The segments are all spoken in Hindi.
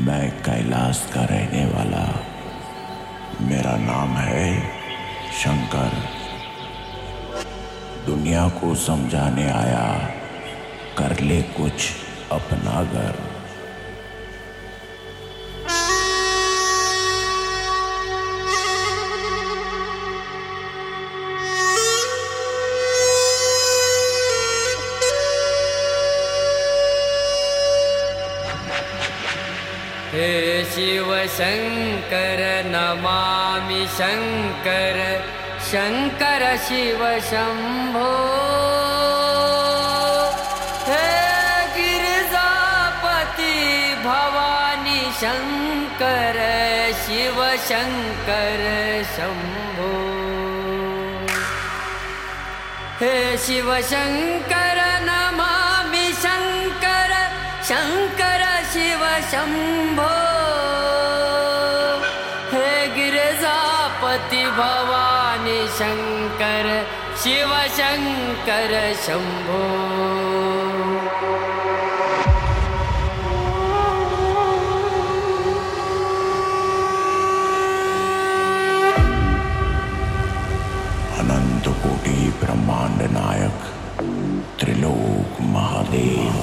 मैं कैलाश का रहने वाला। मेरा नाम है शंकर। दुनिया को समझाने आया, कर ले कुछ अपना घर। हे शिव शङ्कर नमामि शङ्कर शङ्कर शिव शम्भो। हे गिरिजापति भवानी शङ्कर शिव शङ्कर शम्भो। हे शिव शङ्कर नमामि शङ्कर शङ्कर शम्भो हे गिरिजापति भवानी शंकर शिव शंकर शम्भो अनंत कोटि ब्रह्मांड नायक Trilok Mahadev.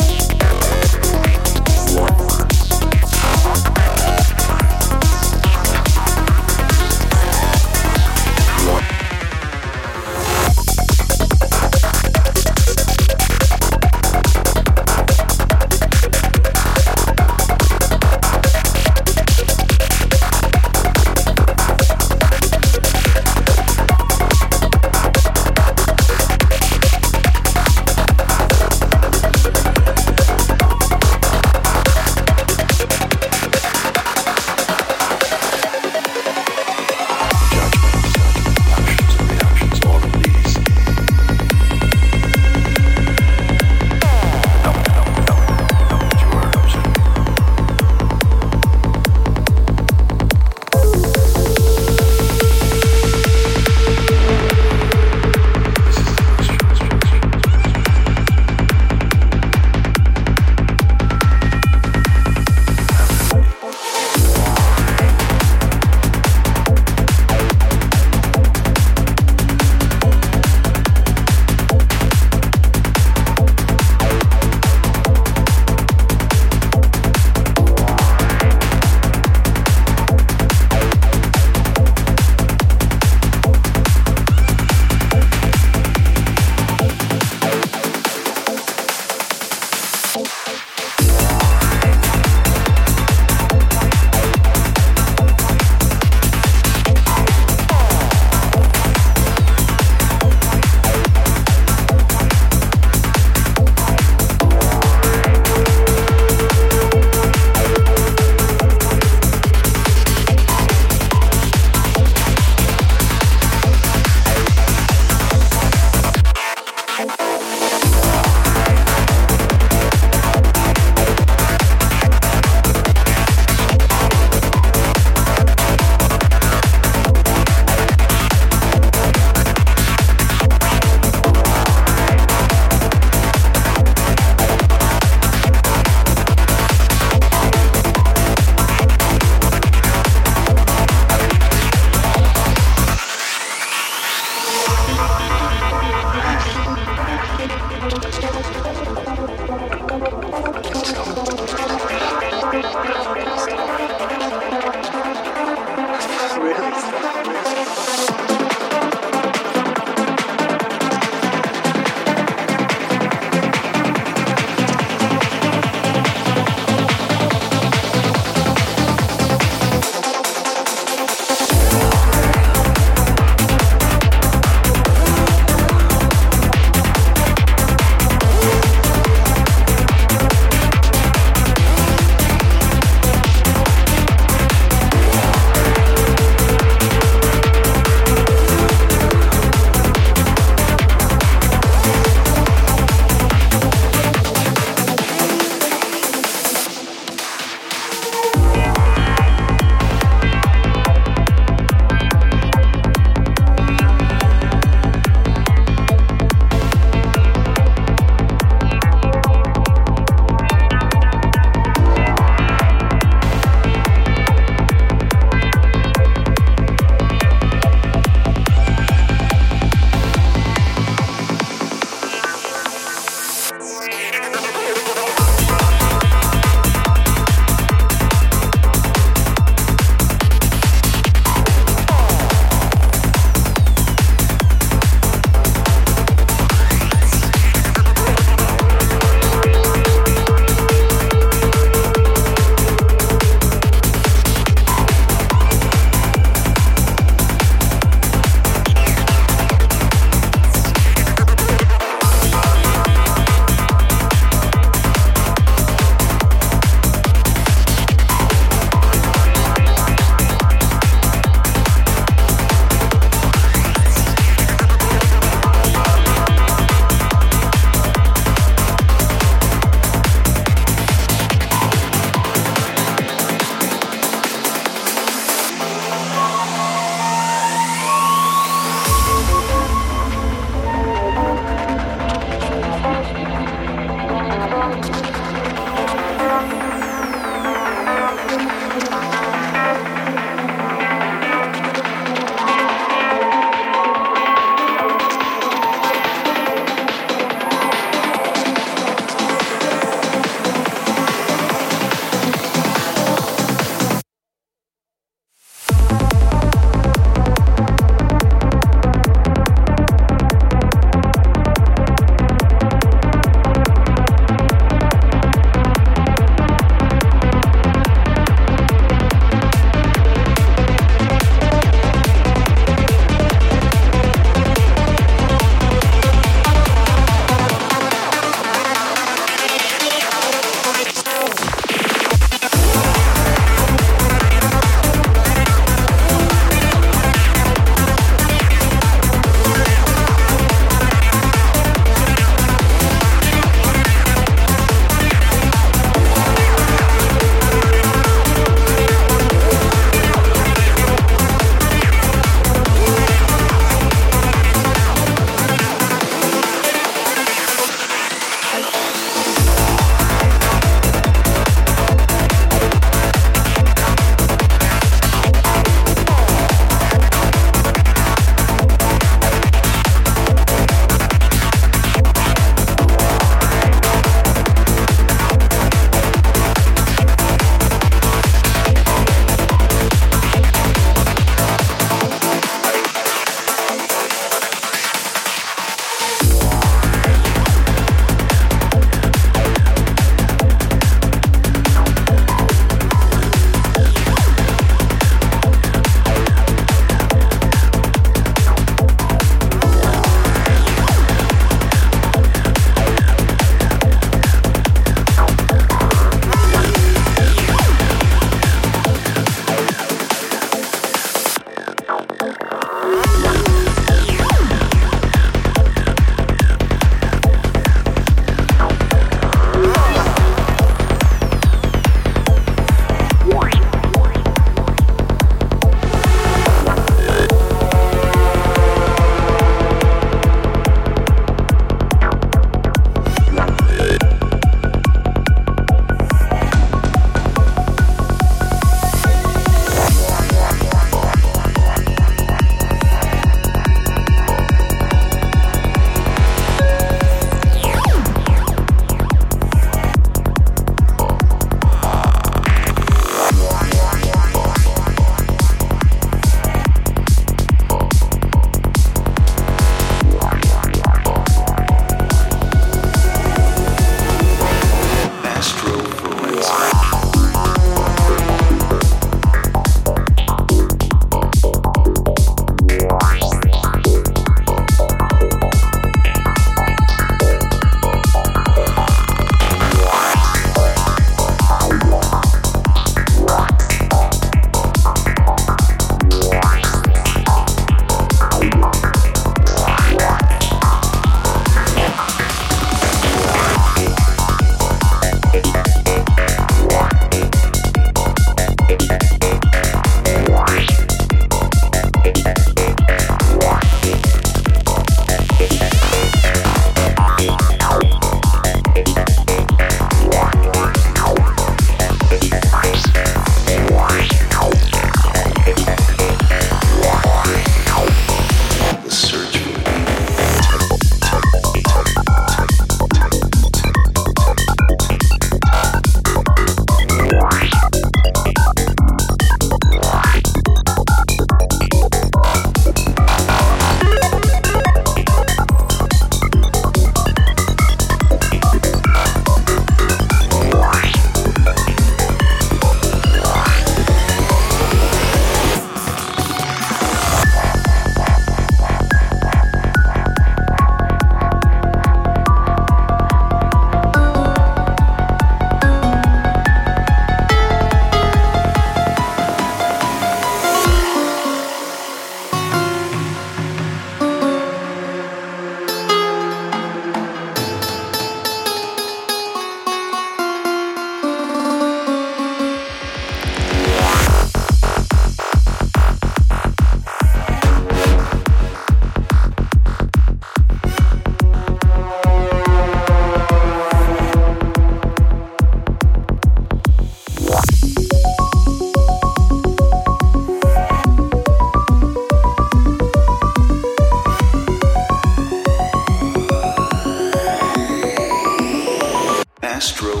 Astro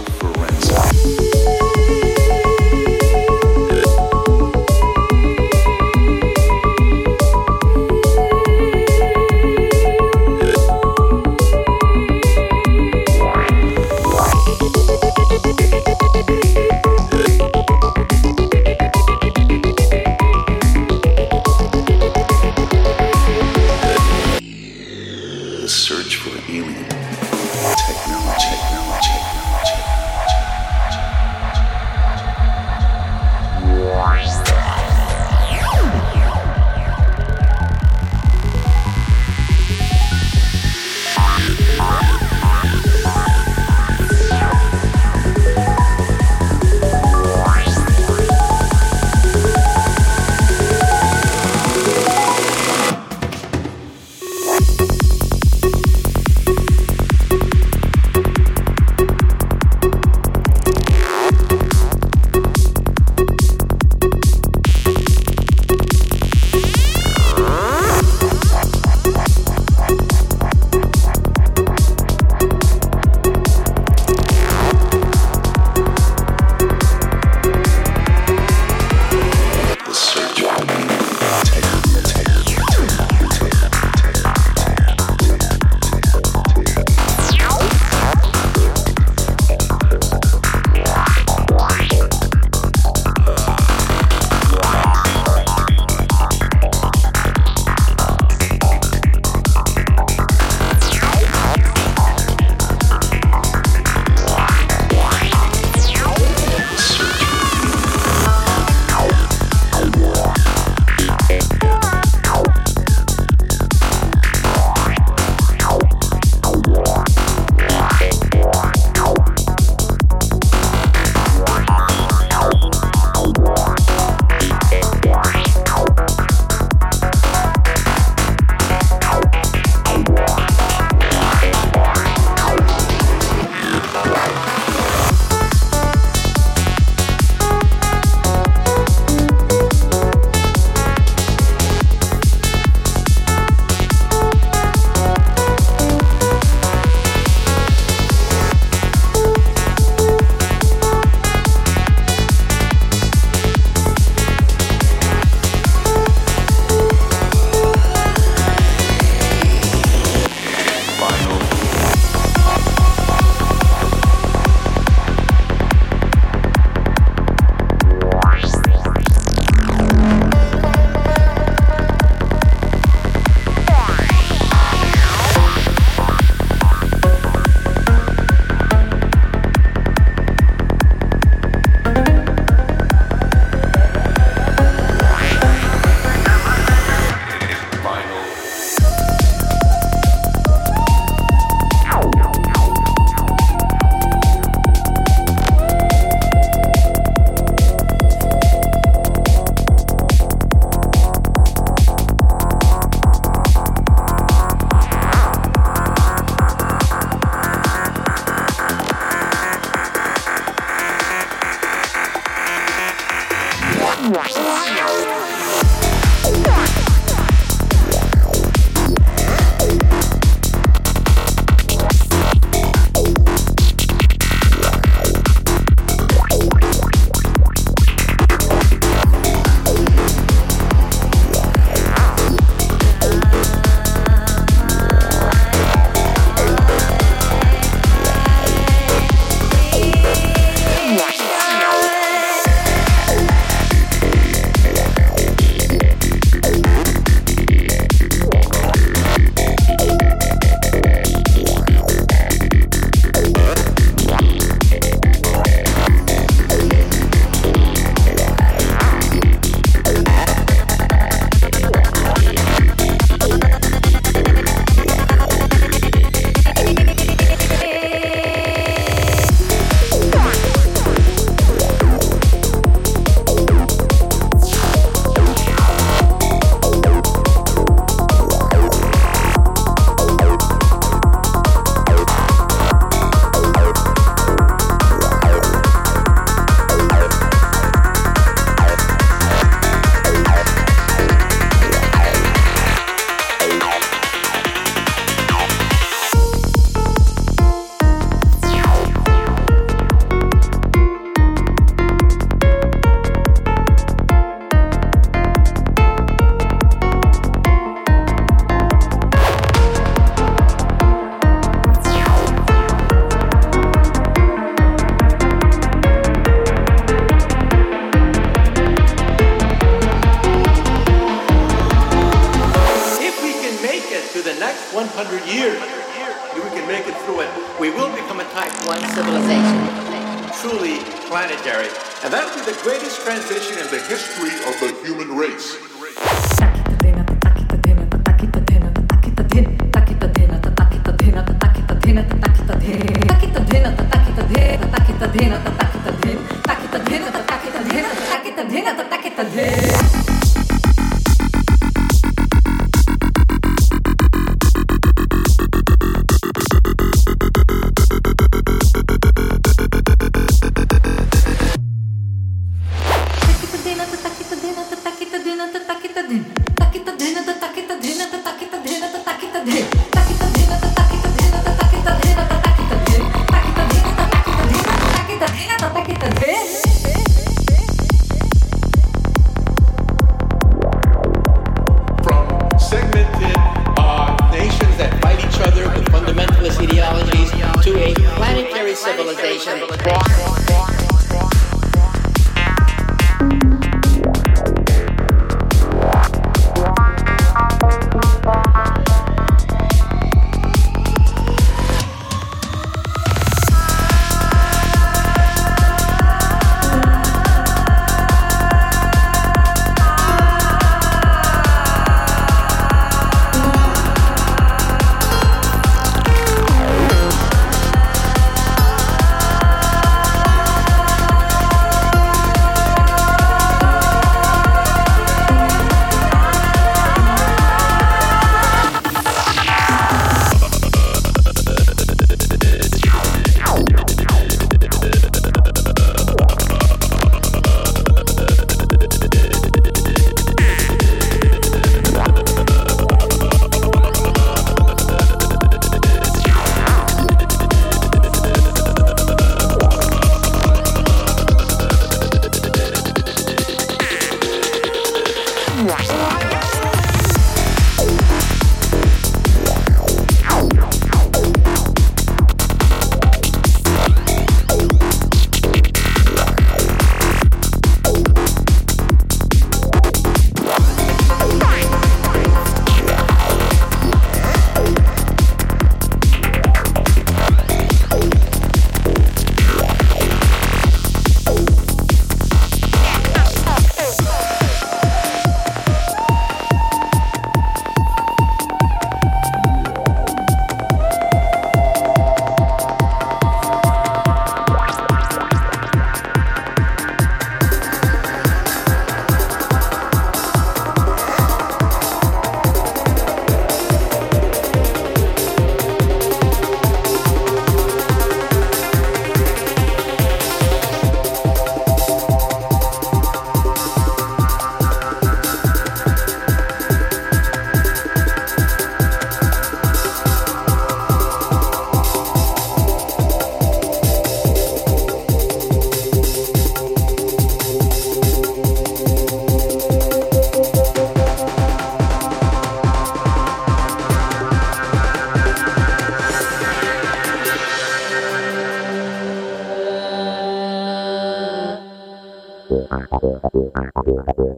din, taki to din, to taki to din, to taki to din, to taki to din.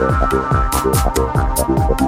I'm not going to do it. I'm not going to do it.